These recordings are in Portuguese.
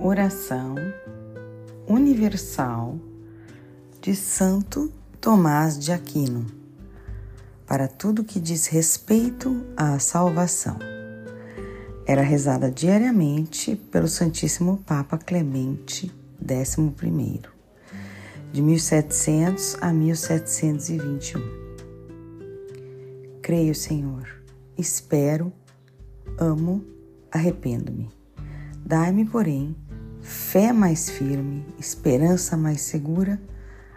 Oração Universal de Santo Tomás de Aquino para tudo que diz respeito à salvação. Era rezada diariamente pelo Santíssimo Papa Clemente XI, de 1700 a 1721. Creio, Senhor, espero, amo, arrependo-me. Dai-me, porém, fé mais firme, esperança mais segura,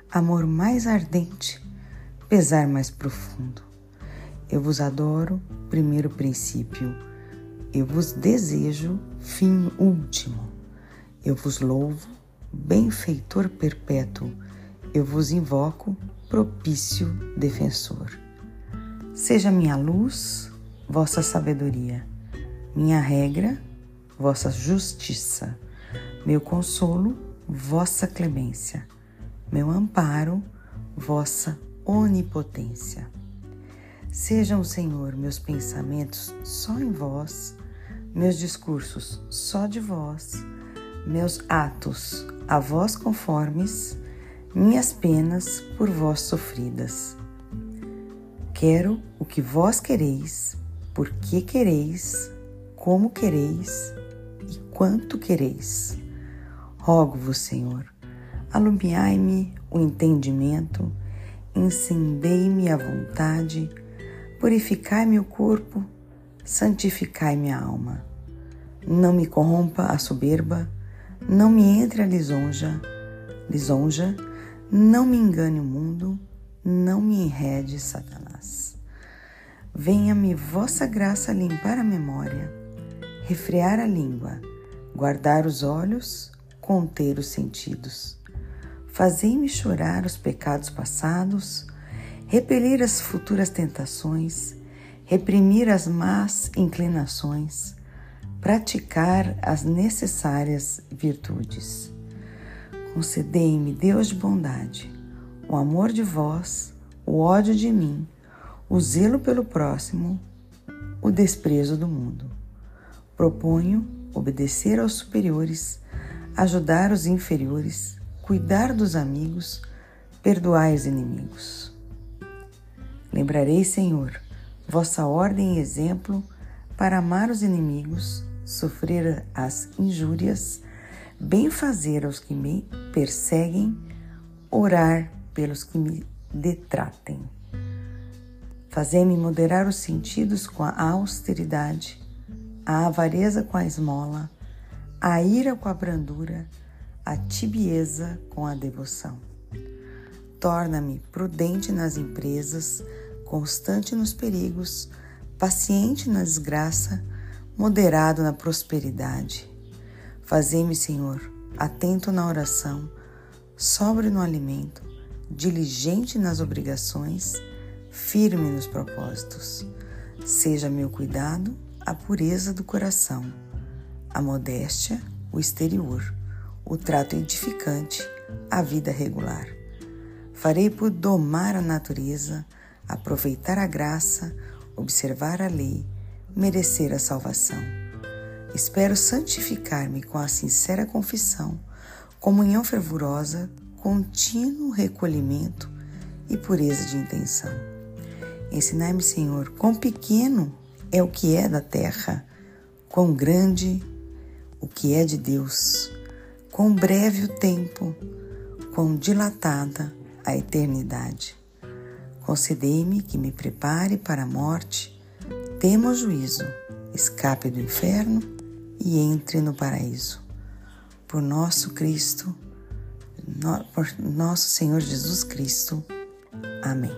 amor mais ardente, pesar mais profundo. Eu vos adoro, primeiro princípio. Eu vos desejo, fim último. Eu vos louvo, benfeitor perpétuo. Eu vos invoco, propício defensor. Seja minha luz, vossa sabedoria, minha regra, vossa justiça, meu consolo, vossa clemência, meu amparo, vossa onipotência. Sejam, Senhor, meus pensamentos só em vós, meus discursos só de vós, meus atos a vós conformes, minhas penas por vós sofridas. Quero o que vós quereis, por que quereis, como quereis e quanto quereis. Rogo-vos, Senhor, alumiai-me o entendimento incendei-me a vontade, purificai-me o corpo, santificai minha alma. Não me corrompa a soberba, não me entre a lisonja, lisonja, não me engane o mundo, não me enrede Satanás. Venha-me vossa graça limpar a memória, refrear a língua, guardar os olhos, conter os sentidos Fazei-me chorar os pecados passados, repelir as futuras tentações, reprimir as más inclinações, praticar as necessárias virtudes. Concedei-me, Deus de bondade, o amor de vós, o ódio de mim, o zelo pelo próximo, o desprezo do mundo. Proponho obedecer aos superiores, ajudar os inferiores, cuidar dos amigos, perdoai os inimigos. Lembrarei, Senhor, vossa ordem e exemplo para amar os inimigos, sofrer as injúrias, bem fazer aos que me perseguem, orar pelos que me detratem. Fazei-me moderar os sentidos com a austeridade, a avareza com a esmola, a ira com a brandura, a tibieza com a devoção. Torna-me prudente nas empresas, constante nos perigos, paciente na desgraça, moderado na prosperidade. Fazei-me, Senhor, atento na oração, sóbrio no alimento, diligente nas obrigações, firme nos propósitos. Seja meu cuidado a pureza do coração, a modéstia, o exterior o trato edificante, a vida regular. Farei por domar a natureza, aproveitar a graça, observar a lei, merecer a salvação. Espero santificar-me com a sincera confissão, comunhão fervorosa, contínuo recolhimento e pureza de intenção. Ensinai-me, Senhor, quão pequeno é o que é da terra, quão grande o que é de Deus, quão breve o tempo, quão dilatada a eternidade. Concedei-me que me prepare para a morte, tema o juízo, escape do inferno e entre no paraíso. Por nosso Cristo, no, por nosso Senhor Jesus Cristo. Amém.